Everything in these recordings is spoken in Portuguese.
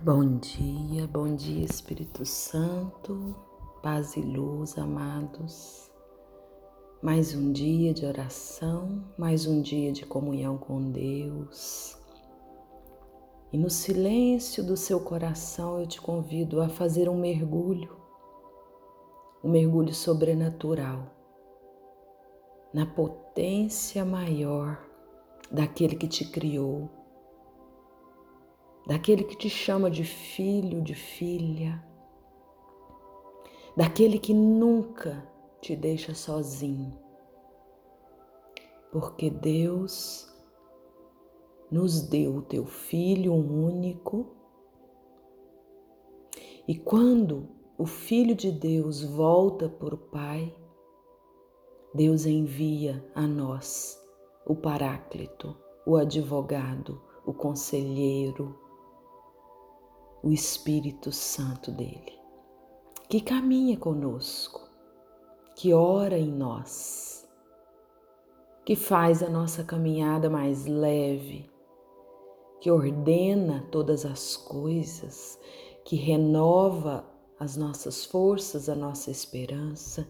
Bom dia, bom dia Espírito Santo, paz e luz, amados. Mais um dia de oração, mais um dia de comunhão com Deus. E no silêncio do seu coração eu te convido a fazer um mergulho, um mergulho sobrenatural, na potência maior daquele que te criou daquele que te chama de filho, de filha, daquele que nunca te deixa sozinho. Porque Deus nos deu o teu filho único. E quando o filho de Deus volta por o Pai, Deus envia a nós o Paráclito, o advogado, o conselheiro, o Espírito Santo dele, que caminha conosco, que ora em nós, que faz a nossa caminhada mais leve, que ordena todas as coisas, que renova as nossas forças, a nossa esperança,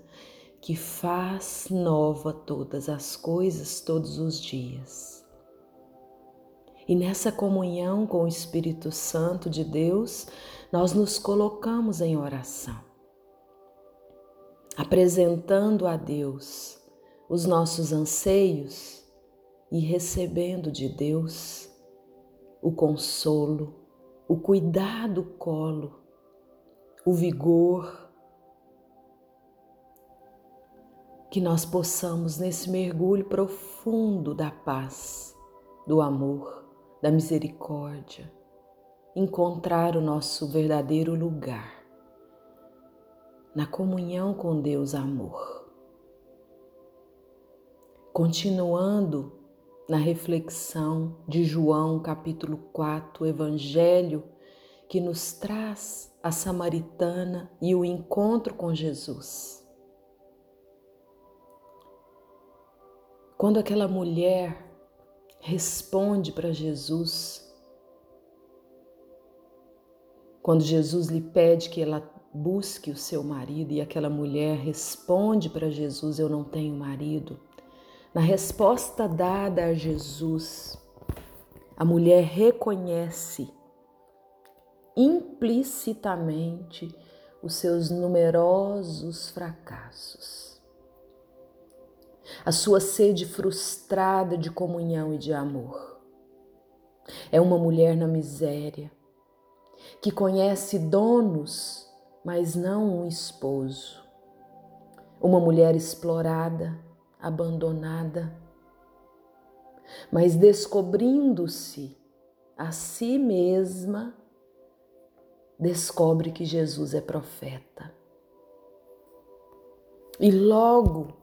que faz nova todas as coisas todos os dias. E nessa comunhão com o Espírito Santo de Deus, nós nos colocamos em oração, apresentando a Deus os nossos anseios e recebendo de Deus o consolo, o cuidado colo, o vigor, que nós possamos nesse mergulho profundo da paz, do amor, da misericórdia, encontrar o nosso verdadeiro lugar na comunhão com Deus amor. Continuando na reflexão de João, capítulo 4, Evangelho, que nos traz a samaritana e o encontro com Jesus. Quando aquela mulher responde para Jesus. Quando Jesus lhe pede que ela busque o seu marido e aquela mulher responde para Jesus: Eu não tenho marido. Na resposta dada a Jesus, a mulher reconhece implicitamente os seus numerosos fracassos a sua sede frustrada de comunhão e de amor. É uma mulher na miséria, que conhece donos, mas não um esposo. Uma mulher explorada, abandonada, mas descobrindo-se a si mesma, descobre que Jesus é profeta. E logo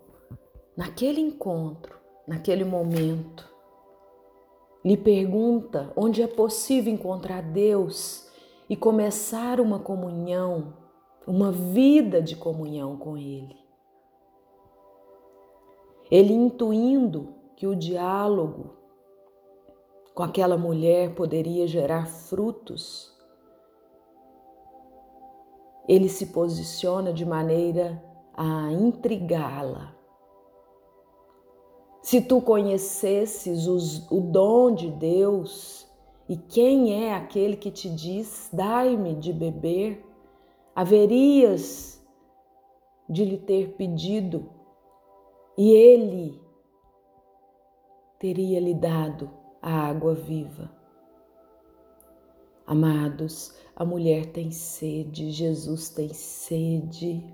naquele encontro, naquele momento, lhe pergunta onde é possível encontrar Deus e começar uma comunhão, uma vida de comunhão com Ele. Ele intuindo que o diálogo com aquela mulher poderia gerar frutos, ele se posiciona de maneira a intrigá-la, se tu conhecesses os, o dom de Deus e quem é aquele que te diz: dai-me de beber, haverias de lhe ter pedido e ele teria lhe dado a água viva. Amados, a mulher tem sede, Jesus tem sede.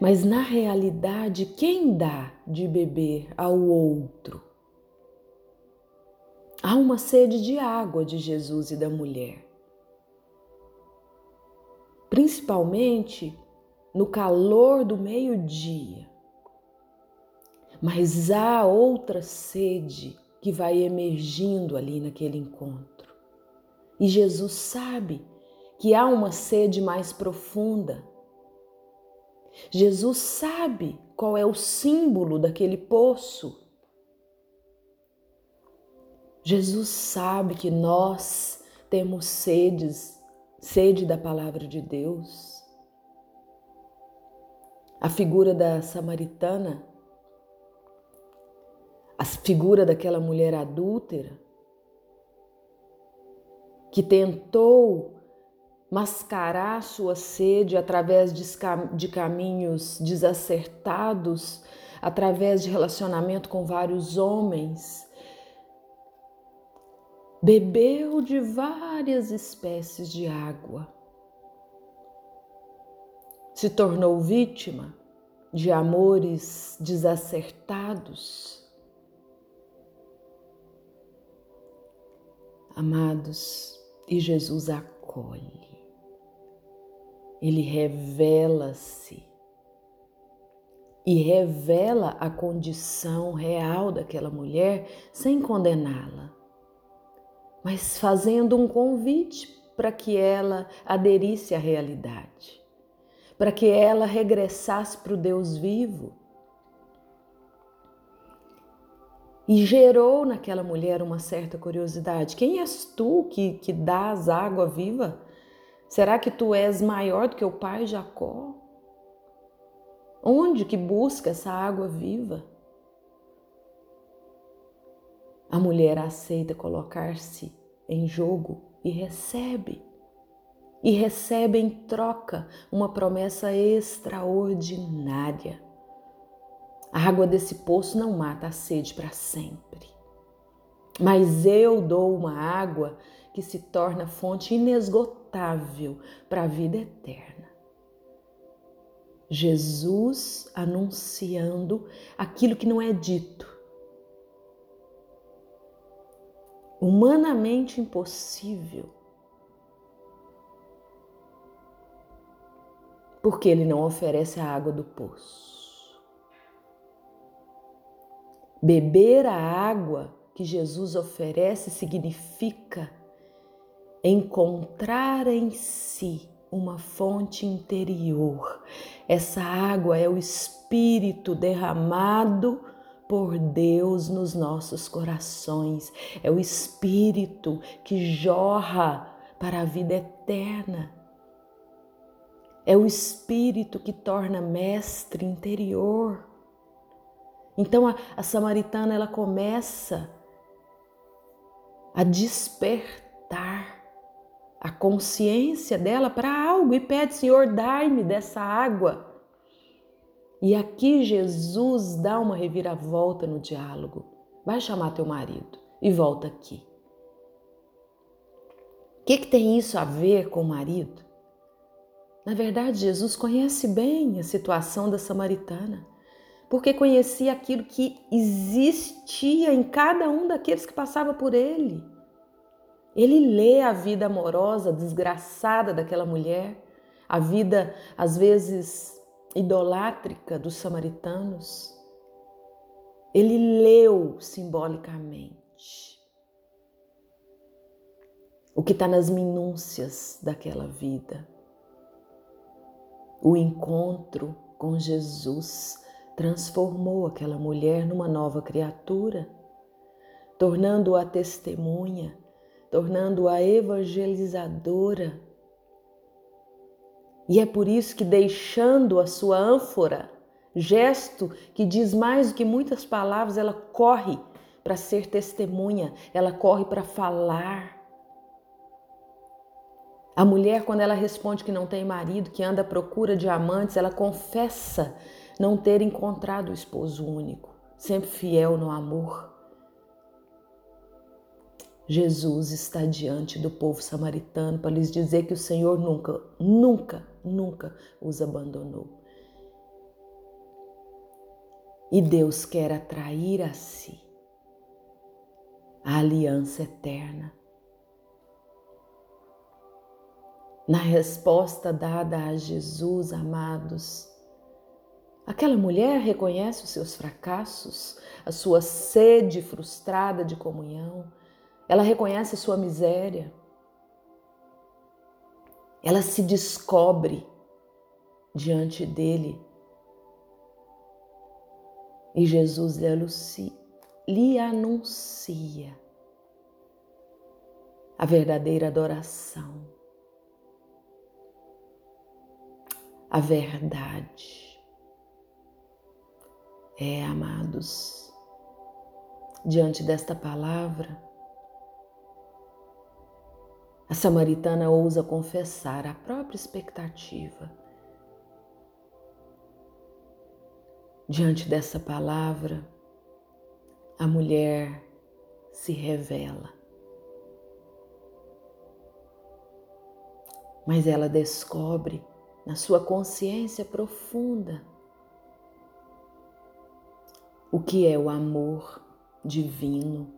Mas na realidade, quem dá de beber ao outro? Há uma sede de água de Jesus e da mulher. Principalmente no calor do meio-dia. Mas há outra sede que vai emergindo ali naquele encontro. E Jesus sabe que há uma sede mais profunda Jesus sabe qual é o símbolo daquele poço. Jesus sabe que nós temos sedes, sede da palavra de Deus. A figura da samaritana, a figura daquela mulher adúltera, que tentou mascarar sua sede através de caminhos desacertados, através de relacionamento com vários homens, bebeu de várias espécies de água, se tornou vítima de amores desacertados. Amados, e Jesus acolhe ele revela-se e revela a condição real daquela mulher sem condená-la, mas fazendo um convite para que ela aderisse à realidade, para que ela regressasse para o Deus vivo. E gerou naquela mulher uma certa curiosidade: quem és tu que, que dás água viva? Será que tu és maior do que o pai Jacó? Onde que busca essa água viva? A mulher aceita colocar-se em jogo e recebe. E recebe em troca uma promessa extraordinária. A água desse poço não mata a sede para sempre. Mas eu dou uma água que se torna fonte para a vida eterna. Jesus anunciando aquilo que não é dito. Humanamente impossível. Porque ele não oferece a água do poço. Beber a água que Jesus oferece significa encontrar em si uma fonte interior. Essa água é o Espírito derramado por Deus nos nossos corações. É o Espírito que jorra para a vida eterna. É o Espírito que torna mestre interior. Então a, a samaritana ela começa a despertar a consciência dela para algo e pede, Senhor, dai-me dessa água. E aqui Jesus dá uma reviravolta no diálogo. Vai chamar teu marido e volta aqui. O que, que tem isso a ver com o marido? Na verdade, Jesus conhece bem a situação da samaritana, porque conhecia aquilo que existia em cada um daqueles que passava por ele. Ele lê a vida amorosa, desgraçada daquela mulher, a vida às vezes idolátrica dos samaritanos. Ele leu simbolicamente o que está nas minúcias daquela vida. O encontro com Jesus transformou aquela mulher numa nova criatura, tornando-a testemunha tornando-a evangelizadora. E é por isso que, deixando a sua ânfora, gesto que diz mais do que muitas palavras, ela corre para ser testemunha, ela corre para falar. A mulher, quando ela responde que não tem marido, que anda à procura de amantes, ela confessa não ter encontrado o esposo único, sempre fiel no amor. Jesus está diante do povo samaritano para lhes dizer que o Senhor nunca, nunca, nunca os abandonou. E Deus quer atrair a si a aliança eterna. Na resposta dada a Jesus, amados, aquela mulher reconhece os seus fracassos, a sua sede frustrada de comunhão ela reconhece sua miséria. Ela se descobre diante dele. E Jesus lhe anuncia a verdadeira adoração, a verdade. É, amados, diante desta palavra, a samaritana ousa confessar a própria expectativa. Diante dessa palavra, a mulher se revela. Mas ela descobre na sua consciência profunda o que é o amor divino,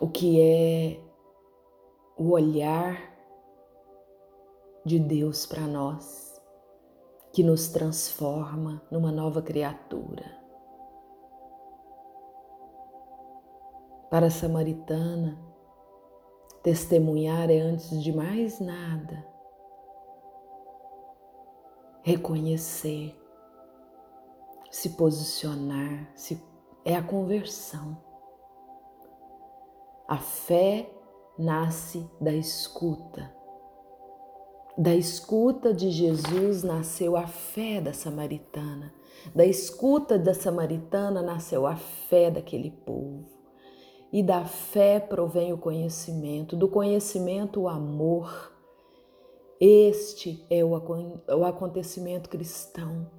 o que é o olhar de Deus para nós, que nos transforma numa nova criatura. Para a samaritana, testemunhar é antes de mais nada reconhecer, se posicionar, se é a conversão. A fé nasce da escuta. Da escuta de Jesus nasceu a fé da samaritana. Da escuta da samaritana nasceu a fé daquele povo. E da fé provém o conhecimento, do conhecimento o amor. Este é o acontecimento cristão,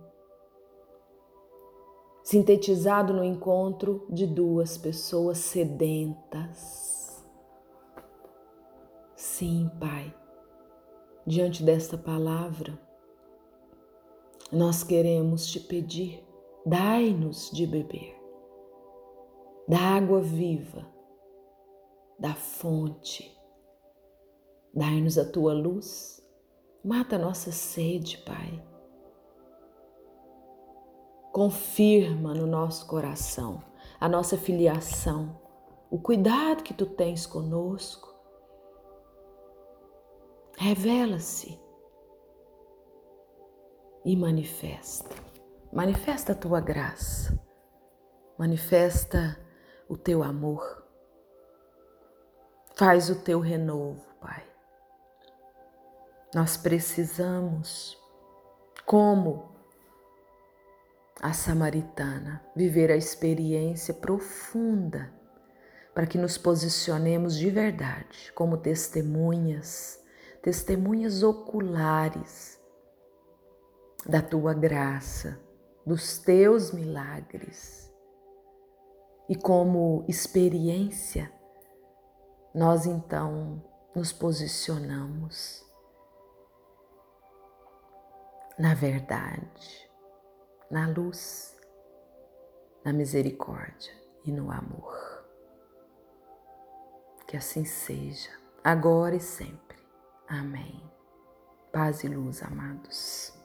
sintetizado no encontro de duas pessoas sedentas Sim, Pai, diante desta palavra, nós queremos te pedir, dai-nos de beber da água viva, da fonte. Dai-nos a tua luz, mata a nossa sede, Pai. Confirma no nosso coração a nossa filiação, o cuidado que tu tens conosco Revela-se e manifesta. Manifesta a tua graça. Manifesta o teu amor. Faz o teu renovo, Pai. Nós precisamos, como a samaritana, viver a experiência profunda para que nos posicionemos de verdade como testemunhas testemunhas oculares da tua graça, dos teus milagres. E como experiência, nós então nos posicionamos na verdade, na luz, na misericórdia e no amor. Que assim seja, agora e sempre. Amém. Paz e luz, amados.